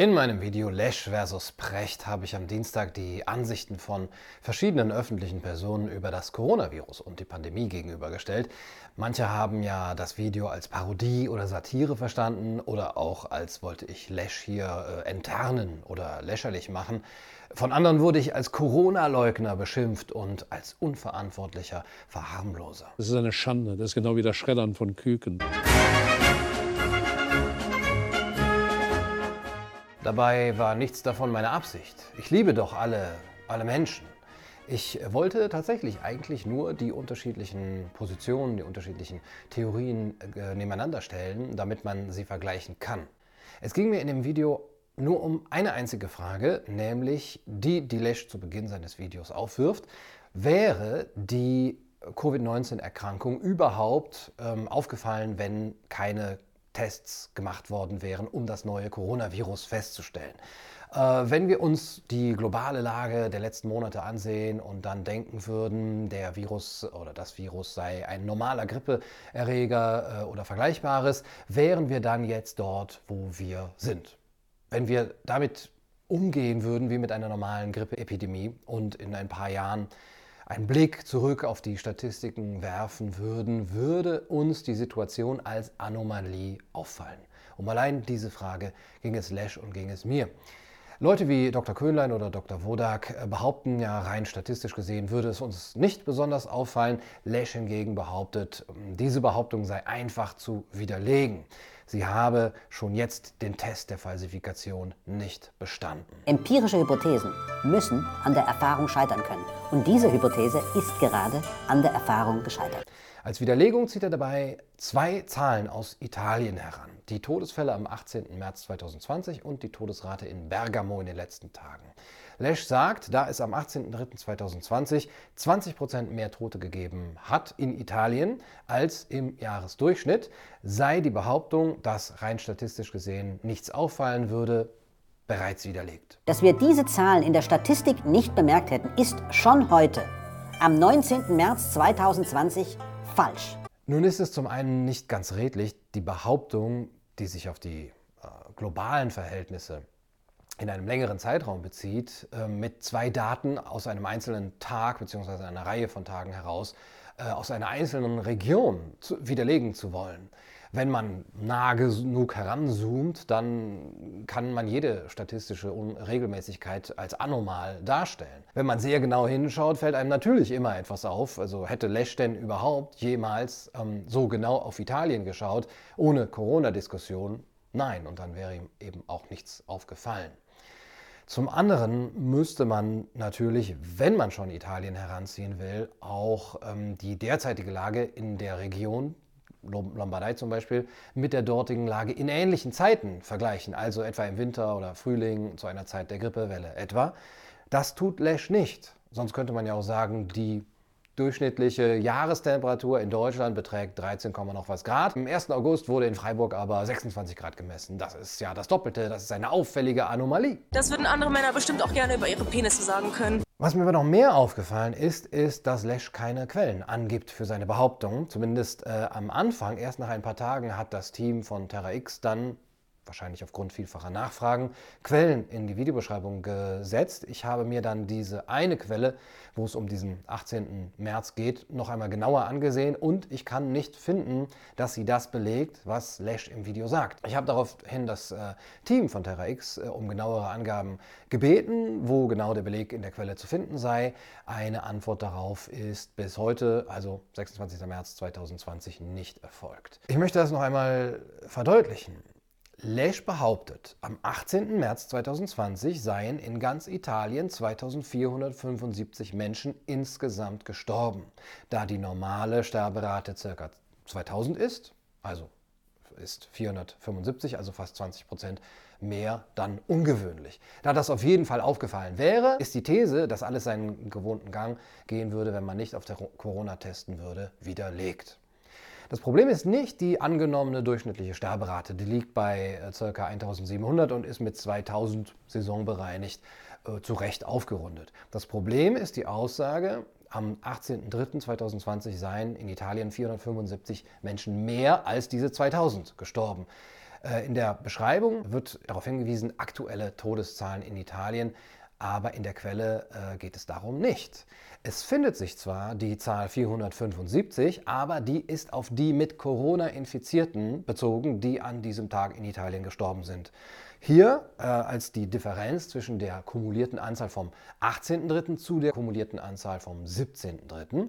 In meinem Video Lesch versus Precht habe ich am Dienstag die Ansichten von verschiedenen öffentlichen Personen über das Coronavirus und die Pandemie gegenübergestellt. Manche haben ja das Video als Parodie oder Satire verstanden oder auch als wollte ich Lesch hier äh, enttarnen oder lächerlich machen. Von anderen wurde ich als Corona-Leugner beschimpft und als unverantwortlicher Verharmloser. Das ist eine Schande. Das ist genau wie das Schreddern von Küken. Dabei war nichts davon meine Absicht. Ich liebe doch alle, alle Menschen. Ich wollte tatsächlich eigentlich nur die unterschiedlichen Positionen, die unterschiedlichen Theorien äh, nebeneinander stellen, damit man sie vergleichen kann. Es ging mir in dem Video nur um eine einzige Frage, nämlich die, die Lesch zu Beginn seines Videos aufwirft. Wäre die Covid-19-Erkrankung überhaupt ähm, aufgefallen, wenn keine Tests gemacht worden wären, um das neue Coronavirus festzustellen. Äh, wenn wir uns die globale Lage der letzten Monate ansehen und dann denken würden, der Virus oder das Virus sei ein normaler Grippeerreger äh, oder Vergleichbares, wären wir dann jetzt dort, wo wir sind. Wenn wir damit umgehen würden wie mit einer normalen Grippeepidemie und in ein paar Jahren einen Blick zurück auf die Statistiken werfen würden, würde uns die Situation als Anomalie auffallen. Um allein diese Frage ging es Lesch und ging es mir. Leute wie Dr. Köhnlein oder Dr. Wodak äh, behaupten ja rein statistisch gesehen, würde es uns nicht besonders auffallen. Lesch hingegen behauptet, diese Behauptung sei einfach zu widerlegen. Sie habe schon jetzt den Test der Falsifikation nicht bestanden. Empirische Hypothesen müssen an der Erfahrung scheitern können. Und diese Hypothese ist gerade an der Erfahrung gescheitert. Als Widerlegung zieht er dabei zwei Zahlen aus Italien heran. Die Todesfälle am 18. März 2020 und die Todesrate in Bergamo in den letzten Tagen. Lesch sagt, da es am 18.03.2020 20 Prozent mehr Tote gegeben hat in Italien als im Jahresdurchschnitt, sei die Behauptung, dass rein statistisch gesehen nichts auffallen würde, bereits widerlegt. Dass wir diese Zahlen in der Statistik nicht bemerkt hätten, ist schon heute, am 19. März 2020, falsch. Nun ist es zum einen nicht ganz redlich, die Behauptung, die sich auf die äh, globalen Verhältnisse in einem längeren Zeitraum bezieht, äh, mit zwei Daten aus einem einzelnen Tag bzw. einer Reihe von Tagen heraus äh, aus einer einzelnen Region zu, widerlegen zu wollen. Wenn man nah genug heranzoomt, dann kann man jede statistische Unregelmäßigkeit als anormal darstellen. Wenn man sehr genau hinschaut, fällt einem natürlich immer etwas auf. Also hätte Lesch denn überhaupt jemals ähm, so genau auf Italien geschaut, ohne Corona-Diskussion? Nein, und dann wäre ihm eben auch nichts aufgefallen. Zum anderen müsste man natürlich, wenn man schon Italien heranziehen will, auch ähm, die derzeitige Lage in der Region, Lombardei zum Beispiel, mit der dortigen Lage in ähnlichen Zeiten vergleichen, also etwa im Winter oder Frühling zu einer Zeit der Grippewelle etwa. Das tut Lesch nicht. Sonst könnte man ja auch sagen, die Durchschnittliche Jahrestemperatur in Deutschland beträgt 13, noch was Grad. Am 1. August wurde in Freiburg aber 26 Grad gemessen. Das ist ja das Doppelte. Das ist eine auffällige Anomalie. Das würden andere Männer bestimmt auch gerne über ihre Penisse sagen können. Was mir aber noch mehr aufgefallen ist, ist, dass Lesch keine Quellen angibt für seine Behauptungen. Zumindest äh, am Anfang, erst nach ein paar Tagen, hat das Team von Terra X dann wahrscheinlich aufgrund vielfacher Nachfragen, Quellen in die Videobeschreibung gesetzt. Ich habe mir dann diese eine Quelle, wo es um diesen 18. März geht, noch einmal genauer angesehen und ich kann nicht finden, dass sie das belegt, was Lesch im Video sagt. Ich habe daraufhin das äh, Team von TerraX äh, um genauere Angaben gebeten, wo genau der Beleg in der Quelle zu finden sei. Eine Antwort darauf ist bis heute, also 26. März 2020, nicht erfolgt. Ich möchte das noch einmal verdeutlichen. Lesch behauptet, am 18. März 2020 seien in ganz Italien 2475 Menschen insgesamt gestorben, da die normale Sterberate ca. 2000 ist, also ist 475, also fast 20 Prozent mehr dann ungewöhnlich. Da das auf jeden Fall aufgefallen wäre, ist die These, dass alles seinen gewohnten Gang gehen würde, wenn man nicht auf der Corona testen würde, widerlegt. Das Problem ist nicht die angenommene durchschnittliche Sterberate. Die liegt bei äh, ca. 1700 und ist mit 2000 saisonbereinigt äh, zu Recht aufgerundet. Das Problem ist die Aussage, am 18.03.2020 seien in Italien 475 Menschen mehr als diese 2000 gestorben. Äh, in der Beschreibung wird darauf hingewiesen, aktuelle Todeszahlen in Italien, aber in der Quelle geht es darum nicht. Es findet sich zwar die Zahl 475, aber die ist auf die mit Corona Infizierten bezogen, die an diesem Tag in Italien gestorben sind. Hier äh, als die Differenz zwischen der kumulierten Anzahl vom 18.03. zu der kumulierten Anzahl vom 17.03.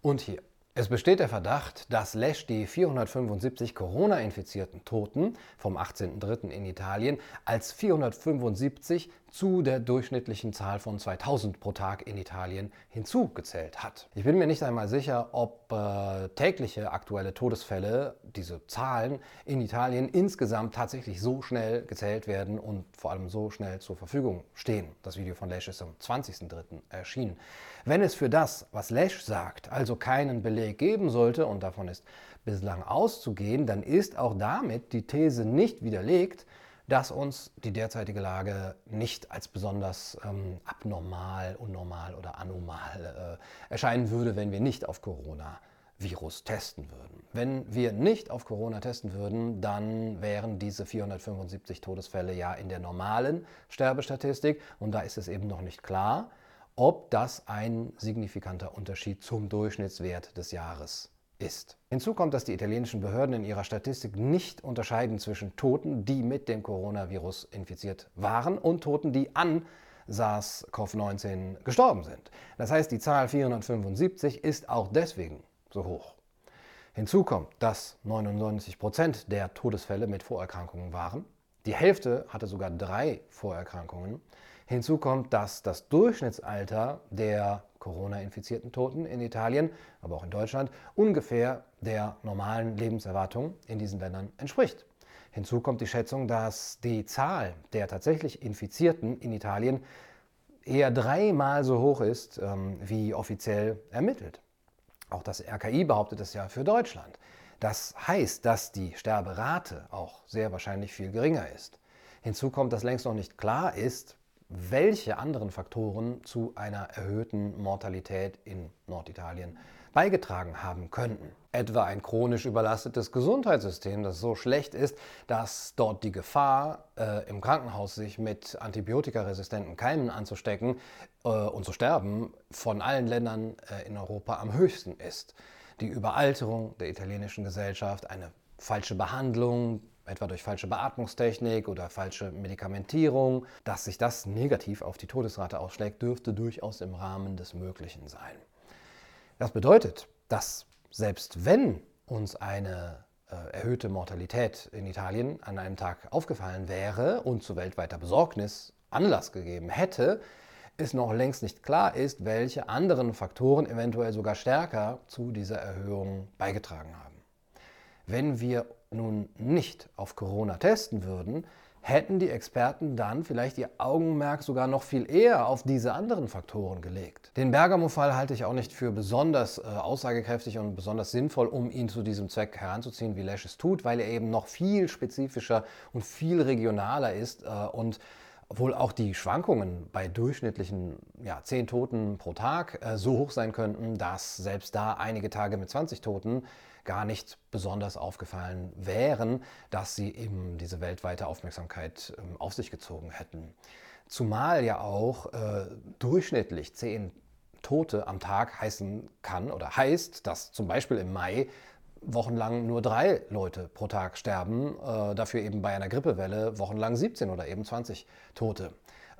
Und hier es besteht der Verdacht, dass Lesch die 475 Corona-infizierten Toten vom 18.03. in Italien als 475 zu der durchschnittlichen Zahl von 2000 pro Tag in Italien hinzugezählt hat. Ich bin mir nicht einmal sicher, ob äh, tägliche aktuelle Todesfälle, diese Zahlen in Italien insgesamt tatsächlich so schnell gezählt werden und vor allem so schnell zur Verfügung stehen. Das Video von Lesch ist am 20.03. erschienen. Wenn es für das, was Lesch sagt, also keinen Beleg geben sollte, und davon ist bislang auszugehen, dann ist auch damit die These nicht widerlegt, dass uns die derzeitige Lage nicht als besonders ähm, abnormal, unnormal oder anomal äh, erscheinen würde, wenn wir nicht auf Corona Virus testen würden. Wenn wir nicht auf Corona testen würden, dann wären diese 475 Todesfälle ja in der normalen Sterbestatistik und da ist es eben noch nicht klar, ob das ein signifikanter Unterschied zum Durchschnittswert des Jahres ist. Hinzu kommt, dass die italienischen Behörden in ihrer Statistik nicht unterscheiden zwischen Toten, die mit dem Coronavirus infiziert waren, und Toten, die an SARS-CoV-19 gestorben sind. Das heißt, die Zahl 475 ist auch deswegen so hoch. Hinzu kommt, dass 99 Prozent der Todesfälle mit Vorerkrankungen waren. Die Hälfte hatte sogar drei Vorerkrankungen. Hinzu kommt, dass das Durchschnittsalter der Corona-infizierten Toten in Italien, aber auch in Deutschland, ungefähr der normalen Lebenserwartung in diesen Ländern entspricht. Hinzu kommt die Schätzung, dass die Zahl der tatsächlich Infizierten in Italien eher dreimal so hoch ist, ähm, wie offiziell ermittelt. Auch das RKI behauptet es ja für Deutschland. Das heißt, dass die Sterberate auch sehr wahrscheinlich viel geringer ist. Hinzu kommt, dass längst noch nicht klar ist, welche anderen Faktoren zu einer erhöhten Mortalität in Norditalien beigetragen haben könnten. Etwa ein chronisch überlastetes Gesundheitssystem, das so schlecht ist, dass dort die Gefahr, äh, im Krankenhaus sich mit antibiotikaresistenten Keimen anzustecken äh, und zu sterben, von allen Ländern äh, in Europa am höchsten ist. Die Überalterung der italienischen Gesellschaft, eine falsche Behandlung, etwa durch falsche Beatmungstechnik oder falsche Medikamentierung. Dass sich das negativ auf die Todesrate ausschlägt, dürfte durchaus im Rahmen des Möglichen sein. Das bedeutet, dass selbst wenn uns eine äh, erhöhte Mortalität in Italien an einem Tag aufgefallen wäre und zu weltweiter Besorgnis Anlass gegeben hätte, es noch längst nicht klar ist, welche anderen Faktoren eventuell sogar stärker zu dieser Erhöhung beigetragen haben. Wenn wir nun nicht auf Corona testen würden, hätten die Experten dann vielleicht ihr Augenmerk sogar noch viel eher auf diese anderen Faktoren gelegt. Den Bergamo-Fall halte ich auch nicht für besonders äh, aussagekräftig und besonders sinnvoll, um ihn zu diesem Zweck heranzuziehen, wie Lesch es tut, weil er eben noch viel spezifischer und viel regionaler ist äh, und wohl auch die Schwankungen bei durchschnittlichen ja, 10 Toten pro Tag äh, so hoch sein könnten, dass selbst da einige Tage mit 20 Toten gar nicht besonders aufgefallen wären, dass sie eben diese weltweite Aufmerksamkeit ähm, auf sich gezogen hätten. Zumal ja auch äh, durchschnittlich 10 Tote am Tag heißen kann oder heißt, dass zum Beispiel im Mai wochenlang nur drei Leute pro Tag sterben, äh, dafür eben bei einer Grippewelle wochenlang 17 oder eben 20 Tote.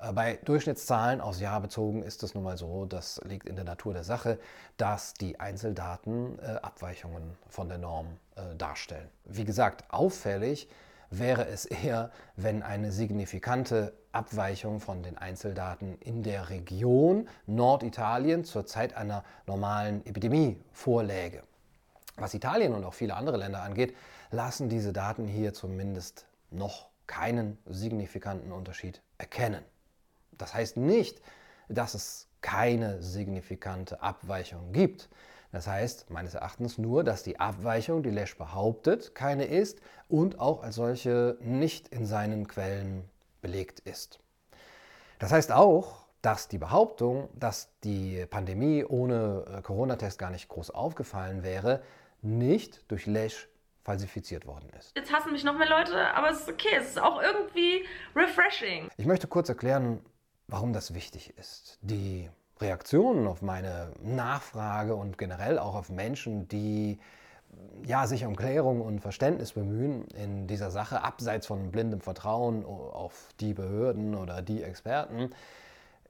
Äh, bei Durchschnittszahlen aus Jahr bezogen ist es nun mal so, das liegt in der Natur der Sache, dass die Einzeldaten äh, Abweichungen von der Norm äh, darstellen. Wie gesagt, auffällig wäre es eher, wenn eine signifikante Abweichung von den Einzeldaten in der Region Norditalien zur Zeit einer normalen Epidemie vorläge. Was Italien und auch viele andere Länder angeht, lassen diese Daten hier zumindest noch keinen signifikanten Unterschied erkennen. Das heißt nicht, dass es keine signifikante Abweichung gibt. Das heißt meines Erachtens nur, dass die Abweichung, die Lesch behauptet, keine ist und auch als solche nicht in seinen Quellen belegt ist. Das heißt auch, dass die Behauptung, dass die Pandemie ohne äh, Corona-Test gar nicht groß aufgefallen wäre, nicht durch Lesch falsifiziert worden ist. Jetzt hassen mich noch mehr Leute, aber es ist okay. Es ist auch irgendwie refreshing. Ich möchte kurz erklären, warum das wichtig ist. Die Reaktionen auf meine Nachfrage und generell auch auf Menschen, die ja, sich um Klärung und Verständnis bemühen in dieser Sache, abseits von blindem Vertrauen auf die Behörden oder die Experten.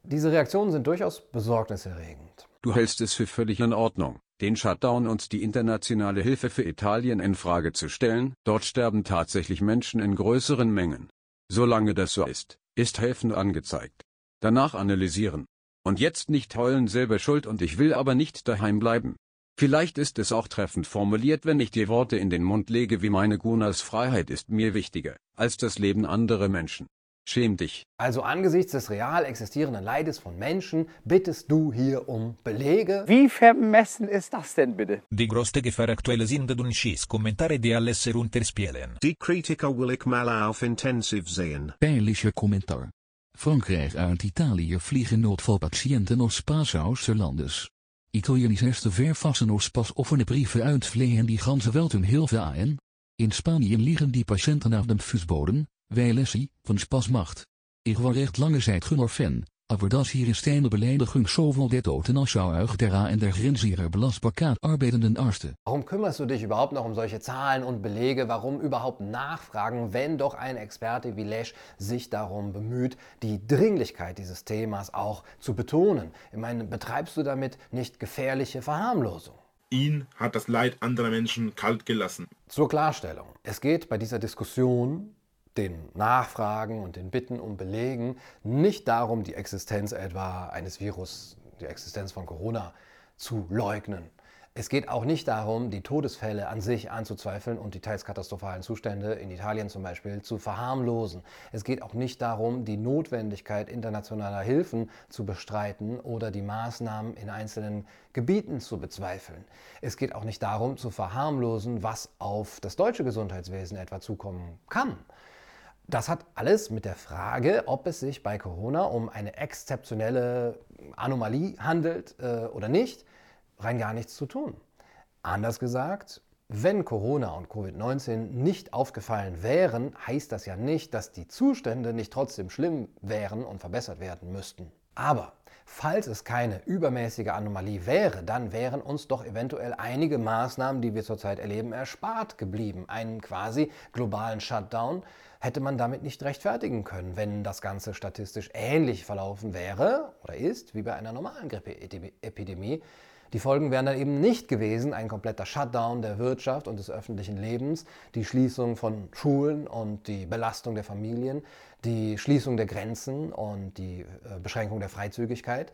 Diese Reaktionen sind durchaus besorgniserregend. Du hältst es für völlig in Ordnung, den Shutdown und die internationale Hilfe für Italien in Frage zu stellen. Dort sterben tatsächlich Menschen in größeren Mengen. Solange das so ist, ist helfen angezeigt. Danach analysieren. Und jetzt nicht heulen selber schuld und ich will aber nicht daheim bleiben. Vielleicht ist es auch treffend formuliert, wenn ich dir Worte in den Mund lege wie meine Gunas Freiheit ist mir wichtiger, als das Leben anderer Menschen. Schäm dich. Also angesichts des real existierenden Leides von Menschen bittest du hier um Belege? Wie vermessen ist das denn bitte? Die größte Gefahr aktuell sind Dunschis Kommentare die alles runterspelen. Die Kritiker will ik mal auf intensiv sehen. Pijnlijke commentaar. Frankrijk uit Italië vliegen noodvalpatiënten als Paas außerlandes. Italianische verfassen ons pas offene brieven uitvleen die ganze Welt hun Hilfe ein. In Spanje liegen die patiënten auf dem Fußboden, weil sie von Spaß macht. Ich war recht lange Zeit Gunnar Fan, aber das hier ist eine Beleidigung zoveel der Toten als zou euch der in der Grenze ihrer Belastbarkeit arbeitenden Arste. Warum kümmerst du dich überhaupt noch um solche Zahlen und Belege? Warum überhaupt nachfragen, wenn doch ein Experte wie Lesch sich darum bemüht, die Dringlichkeit dieses Themas auch zu betonen? Ich meine, betreibst du damit nicht gefährliche Verharmlosung? Ihn hat das Leid anderer Menschen kalt gelassen. Zur Klarstellung. Es geht bei dieser Diskussion den Nachfragen und den Bitten um Belegen nicht darum, die Existenz etwa eines Virus, die Existenz von Corona zu leugnen. Es geht auch nicht darum, die Todesfälle an sich anzuzweifeln und die teils katastrophalen Zustände in Italien zum Beispiel zu verharmlosen. Es geht auch nicht darum, die Notwendigkeit internationaler Hilfen zu bestreiten oder die Maßnahmen in einzelnen Gebieten zu bezweifeln. Es geht auch nicht darum, zu verharmlosen, was auf das deutsche Gesundheitswesen etwa zukommen kann. Das hat alles mit der Frage, ob es sich bei Corona um eine exzeptionelle Anomalie handelt äh, oder nicht, rein gar nichts zu tun. Anders gesagt, wenn Corona und Covid-19 nicht aufgefallen wären, heißt das ja nicht, dass die Zustände nicht trotzdem schlimm wären und verbessert werden müssten. Aber falls es keine übermäßige Anomalie wäre, dann wären uns doch eventuell einige Maßnahmen, die wir zurzeit erleben, erspart geblieben. Einen quasi globalen Shutdown hätte man damit nicht rechtfertigen können, wenn das Ganze statistisch ähnlich verlaufen wäre oder ist wie bei einer normalen Grippeepidemie. Die Folgen wären dann eben nicht gewesen ein kompletter Shutdown der Wirtschaft und des öffentlichen Lebens, die Schließung von Schulen und die Belastung der Familien, die Schließung der Grenzen und die äh, Beschränkung der Freizügigkeit.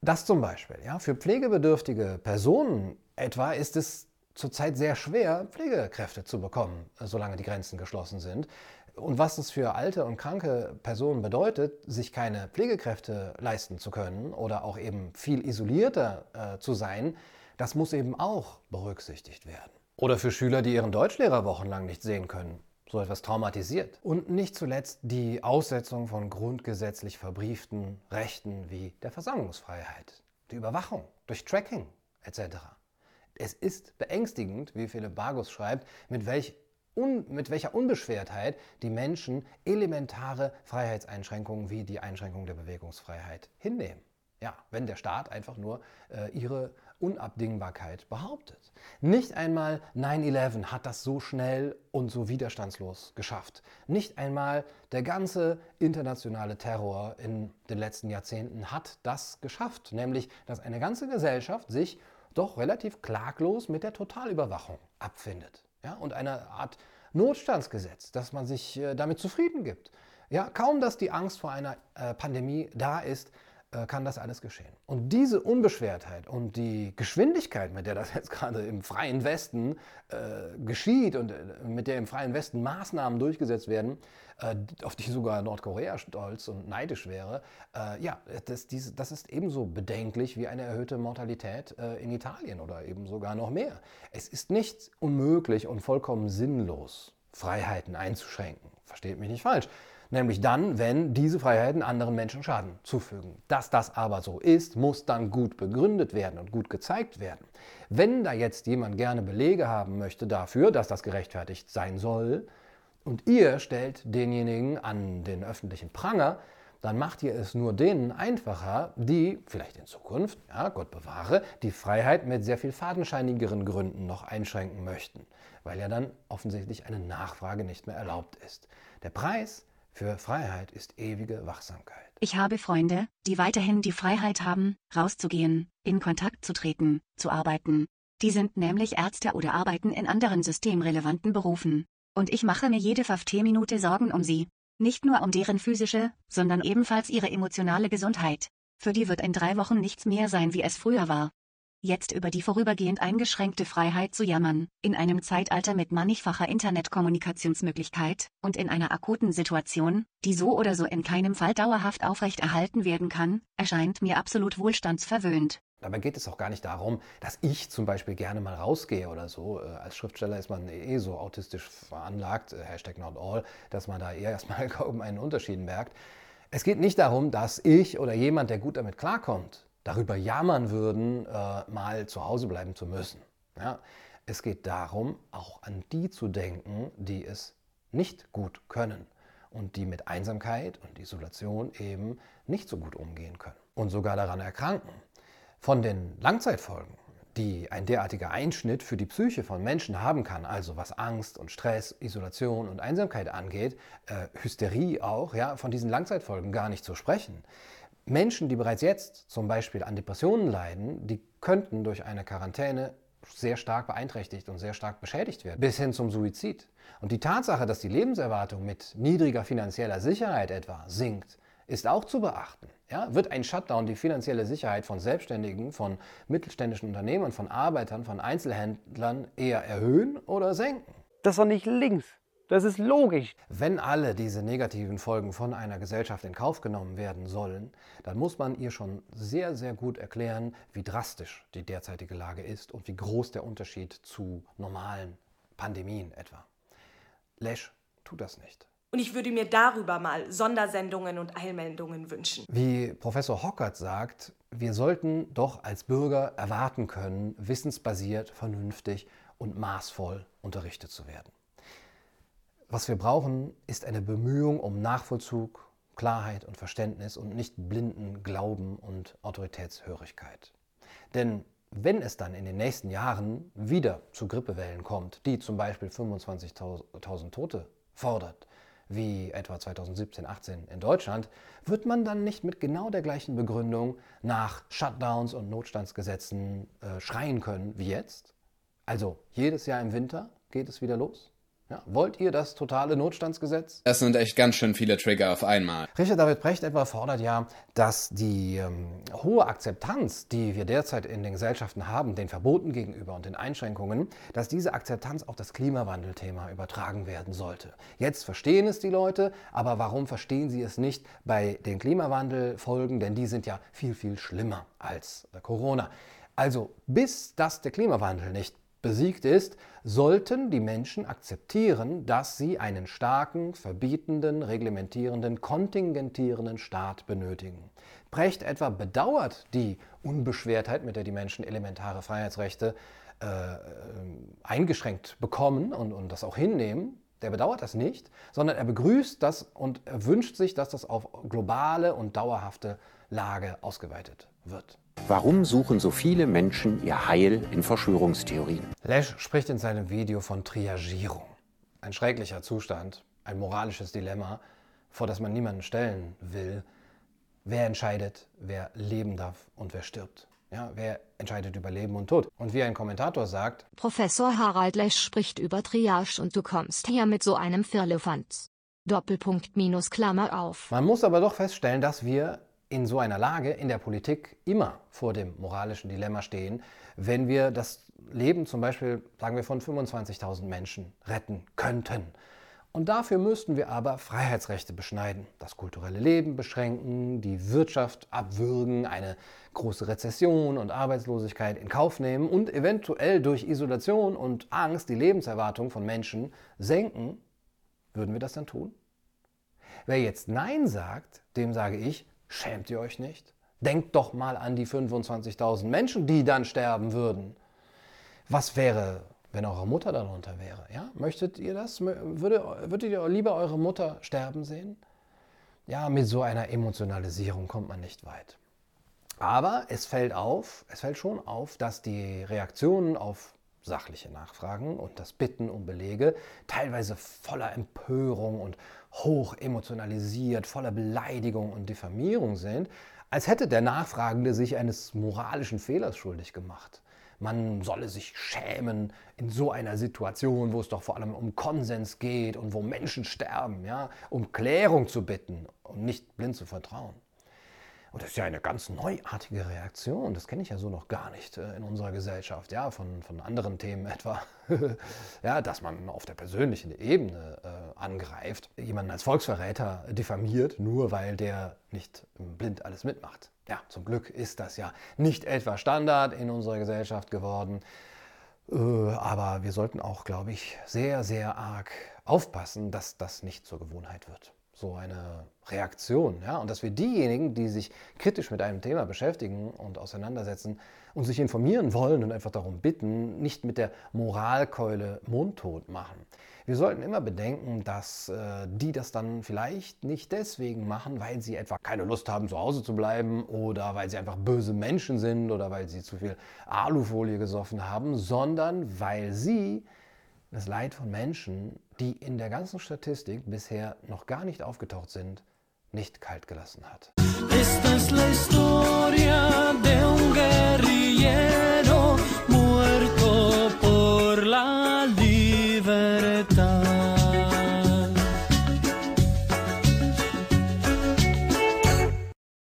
Das zum Beispiel. Ja, für pflegebedürftige Personen etwa ist es zurzeit sehr schwer, Pflegekräfte zu bekommen, solange die Grenzen geschlossen sind. Und was es für alte und kranke Personen bedeutet, sich keine Pflegekräfte leisten zu können oder auch eben viel isolierter äh, zu sein, das muss eben auch berücksichtigt werden. Oder für Schüler, die ihren Deutschlehrer wochenlang nicht sehen können. So etwas traumatisiert. Und nicht zuletzt die Aussetzung von grundgesetzlich verbrieften Rechten wie der Versammlungsfreiheit, die Überwachung durch Tracking etc. Es ist beängstigend, wie Philipp Bargus schreibt, mit, welch un, mit welcher Unbeschwertheit die Menschen elementare Freiheitseinschränkungen wie die Einschränkung der Bewegungsfreiheit hinnehmen. Ja, wenn der Staat einfach nur äh, ihre Unabdingbarkeit behauptet. Nicht einmal 9-11 hat das so schnell und so widerstandslos geschafft. Nicht einmal der ganze internationale Terror in den letzten Jahrzehnten hat das geschafft, nämlich dass eine ganze Gesellschaft sich doch relativ klaglos mit der Totalüberwachung abfindet. Ja, und eine Art Notstandsgesetz, dass man sich äh, damit zufrieden gibt. Ja, kaum dass die Angst vor einer äh, Pandemie da ist, kann das alles geschehen. Und diese Unbeschwertheit und die Geschwindigkeit, mit der das jetzt gerade im freien Westen äh, geschieht und äh, mit der im freien Westen Maßnahmen durchgesetzt werden, äh, auf die sogar Nordkorea stolz und neidisch wäre, äh, ja, das, diese, das, ist ebenso bedenklich wie eine erhöhte Mortalität äh, in Italien oder eben sogar noch mehr. Es ist nicht unmöglich und vollkommen sinnlos, Freiheiten einzuschränken. Versteht mich nicht falsch. Nämlich dann, wenn diese Freiheiten anderen Menschen Schaden zufügen. Dass das aber so ist, muss dann gut begründet werden und gut gezeigt werden. Wenn da jetzt jemand gerne Belege haben möchte dafür, dass das gerechtfertigt sein soll, und ihr stellt denjenigen an den öffentlichen Pranger, dann macht ihr es nur denen einfacher, die vielleicht in Zukunft, ja, Gott bewahre, die Freiheit mit sehr viel fadenscheinigeren Gründen noch einschränken möchten, weil ja dann offensichtlich eine Nachfrage nicht mehr erlaubt ist. Der Preis für Freiheit ist ewige Wachsamkeit. Ich habe Freunde, die weiterhin die Freiheit haben, rauszugehen, in Kontakt zu treten, zu arbeiten. Die sind nämlich Ärzte oder arbeiten in anderen systemrelevanten Berufen. Und ich mache mir jede fünfte Minute Sorgen um sie. Nicht nur um deren physische, sondern ebenfalls ihre emotionale Gesundheit. Für die wird in drei Wochen nichts mehr sein, wie es früher war. Jetzt über die vorübergehend eingeschränkte Freiheit zu jammern, in einem Zeitalter mit mannigfacher Internetkommunikationsmöglichkeit und in einer akuten Situation, die so oder so in keinem Fall dauerhaft aufrechterhalten werden kann, erscheint mir absolut wohlstandsverwöhnt. Dabei geht es auch gar nicht darum, dass ich zum Beispiel gerne mal rausgehe oder so. Äh, als Schriftsteller ist man eh so autistisch veranlagt, äh, Hashtag not all, dass man da eher erstmal kaum einen Unterschied merkt. Es geht nicht darum, dass ich oder jemand, der gut damit klarkommt, darüber jammern würden, äh, mal zu Hause bleiben zu müssen. Ja? Es geht darum, auch an die zu denken, die es nicht gut können und die mit Einsamkeit und Isolation eben nicht so gut umgehen können und sogar daran erkranken. Von den Langzeitfolgen, die ein derartiger Einschnitt für die Psyche von Menschen haben kann, also was Angst und Stress, Isolation und Einsamkeit angeht, äh, Hysterie auch, ja, von diesen Langzeitfolgen gar nicht zu sprechen. Menschen, die bereits jetzt zum Beispiel an Depressionen leiden, die könnten durch eine Quarantäne sehr stark beeinträchtigt und sehr stark beschädigt werden, bis hin zum Suizid. Und die Tatsache, dass die Lebenserwartung mit niedriger finanzieller Sicherheit etwa sinkt, ist auch zu beachten. Ja, wird ein Shutdown die finanzielle Sicherheit von Selbstständigen, von mittelständischen Unternehmen, von Arbeitern, von Einzelhändlern eher erhöhen oder senken? Das doch nicht links. Das ist logisch. Wenn alle diese negativen Folgen von einer Gesellschaft in Kauf genommen werden sollen, dann muss man ihr schon sehr, sehr gut erklären, wie drastisch die derzeitige Lage ist und wie groß der Unterschied zu normalen Pandemien etwa. Lesch tut das nicht. Und ich würde mir darüber mal Sondersendungen und Eilmeldungen wünschen. Wie Professor Hockert sagt, wir sollten doch als Bürger erwarten können, wissensbasiert, vernünftig und maßvoll unterrichtet zu werden. Was wir brauchen, ist eine Bemühung um Nachvollzug, Klarheit und Verständnis und nicht blinden Glauben und Autoritätshörigkeit. Denn wenn es dann in den nächsten Jahren wieder zu Grippewellen kommt, die zum Beispiel 25.000 Tote fordert, wie etwa 2017, 18 in Deutschland, wird man dann nicht mit genau der gleichen Begründung nach Shutdowns und Notstandsgesetzen äh, schreien können wie jetzt? Also jedes Jahr im Winter geht es wieder los? Ja, wollt ihr das totale Notstandsgesetz? Das sind echt ganz schön viele Trigger auf einmal. Richard David Brecht etwa fordert ja, dass die ähm, hohe Akzeptanz, die wir derzeit in den Gesellschaften haben, den Verboten gegenüber und den Einschränkungen, dass diese Akzeptanz auf das Klimawandelthema übertragen werden sollte. Jetzt verstehen es die Leute, aber warum verstehen sie es nicht bei den Klimawandelfolgen? Denn die sind ja viel, viel schlimmer als Corona. Also bis das der Klimawandel nicht besiegt ist, sollten die Menschen akzeptieren, dass sie einen starken, verbietenden, reglementierenden, kontingentierenden Staat benötigen. Brecht etwa bedauert die Unbeschwertheit, mit der die Menschen elementare Freiheitsrechte äh, eingeschränkt bekommen und, und das auch hinnehmen. Der bedauert das nicht, sondern er begrüßt das und er wünscht sich, dass das auf globale und dauerhafte Lage ausgeweitet wird. Warum suchen so viele Menschen ihr Heil in Verschwörungstheorien? Lesch spricht in seinem Video von Triagierung. Ein schrecklicher Zustand, ein moralisches Dilemma, vor das man niemanden stellen will. Wer entscheidet, wer leben darf und wer stirbt? Ja, wer entscheidet über Leben und Tod? Und wie ein Kommentator sagt, Professor Harald Lesch spricht über Triage und du kommst hier mit so einem Firlefanz. Doppelpunkt minus Klammer auf. Man muss aber doch feststellen, dass wir in so einer Lage in der Politik immer vor dem moralischen Dilemma stehen, wenn wir das Leben zum Beispiel, sagen wir, von 25.000 Menschen retten könnten. Und dafür müssten wir aber Freiheitsrechte beschneiden, das kulturelle Leben beschränken, die Wirtschaft abwürgen, eine große Rezession und Arbeitslosigkeit in Kauf nehmen und eventuell durch Isolation und Angst die Lebenserwartung von Menschen senken. Würden wir das dann tun? Wer jetzt Nein sagt, dem sage ich, schämt ihr euch nicht? Denkt doch mal an die 25.000 Menschen, die dann sterben würden. Was wäre, wenn eure Mutter darunter wäre? Ja? Möchtet ihr das? Würde, würdet ihr lieber eure Mutter sterben sehen? Ja, mit so einer Emotionalisierung kommt man nicht weit. Aber es fällt auf, es fällt schon auf, dass die Reaktionen auf sachliche Nachfragen und das Bitten um Belege teilweise voller Empörung und hoch emotionalisiert, voller Beleidigung und Diffamierung sind, als hätte der Nachfragende sich eines moralischen Fehlers schuldig gemacht. Man solle sich schämen in so einer Situation, wo es doch vor allem um Konsens geht und wo Menschen sterben, ja, um Klärung zu bitten und nicht blind zu vertrauen. Und das ist ja eine ganz neuartige Reaktion. Das kenne ich ja so noch gar nicht äh, in unserer Gesellschaft, ja, von, von anderen Themen etwa. ja, dass man auf der persönlichen Ebene äh, angreift, jemanden als Volksverräter diffamiert, nur weil der nicht blind alles mitmacht. Ja, zum Glück ist das ja nicht etwa Standard in unserer Gesellschaft geworden. Äh, aber wir sollten auch, glaube ich, sehr, sehr arg aufpassen, dass das nicht zur Gewohnheit wird so eine Reaktion. Ja? Und dass wir diejenigen, die sich kritisch mit einem Thema beschäftigen und auseinandersetzen und sich informieren wollen und einfach darum bitten, nicht mit der Moralkeule mundtot machen. Wir sollten immer bedenken, dass äh, die das dann vielleicht nicht deswegen machen, weil sie etwa keine Lust haben, zu Hause zu bleiben oder weil sie einfach böse Menschen sind oder weil sie zu viel Alufolie gesoffen haben, sondern weil sie das Leid von Menschen, die in der ganzen Statistik bisher noch gar nicht aufgetaucht sind, nicht kalt gelassen hat.